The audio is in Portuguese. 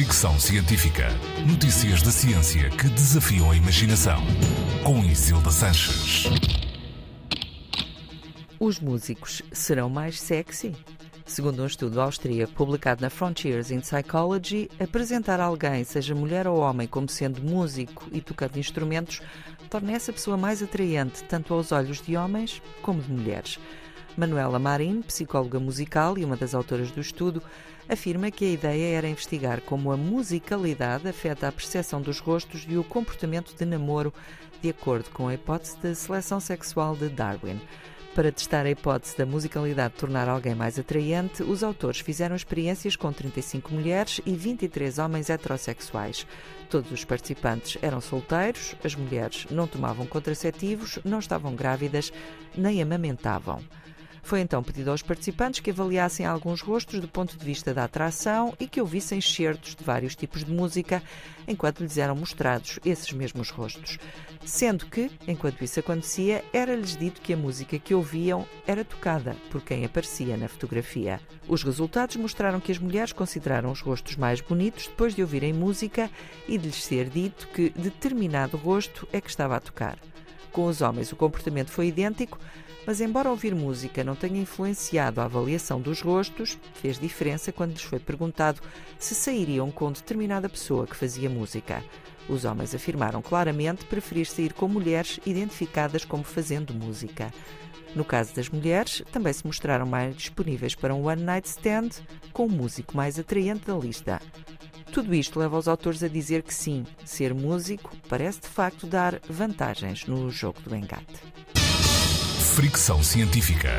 Fricção Científica. Notícias da ciência que desafiam a imaginação. Com Isilda Sanches. Os músicos serão mais sexy? Segundo um estudo austríaco publicado na Frontiers in Psychology, apresentar alguém, seja mulher ou homem, como sendo músico e tocando instrumentos, torna essa pessoa mais atraente tanto aos olhos de homens como de mulheres. Manuela Marim, psicóloga musical e uma das autoras do estudo, afirma que a ideia era investigar como a musicalidade afeta a percepção dos rostos e o comportamento de namoro, de acordo com a hipótese da seleção sexual de Darwin. Para testar a hipótese da musicalidade tornar alguém mais atraente, os autores fizeram experiências com 35 mulheres e 23 homens heterossexuais. Todos os participantes eram solteiros, as mulheres não tomavam contraceptivos, não estavam grávidas nem amamentavam. Foi então pedido aos participantes que avaliassem alguns rostos do ponto de vista da atração e que ouvissem excertos de vários tipos de música enquanto lhes eram mostrados esses mesmos rostos. Sendo que, enquanto isso acontecia, era-lhes dito que a música que ouviam era tocada por quem aparecia na fotografia. Os resultados mostraram que as mulheres consideraram os rostos mais bonitos depois de ouvirem música e de lhes ser dito que determinado rosto é que estava a tocar. Com os homens, o comportamento foi idêntico, mas embora ouvir música não tenha influenciado a avaliação dos rostos, fez diferença quando lhes foi perguntado se sairiam com determinada pessoa que fazia música. Os homens afirmaram claramente preferir sair com mulheres identificadas como fazendo música. No caso das mulheres, também se mostraram mais disponíveis para um one night stand com o músico mais atraente da lista. Tudo isto leva os autores a dizer que sim, ser músico parece de facto dar vantagens no jogo do engate. Fricção Científica.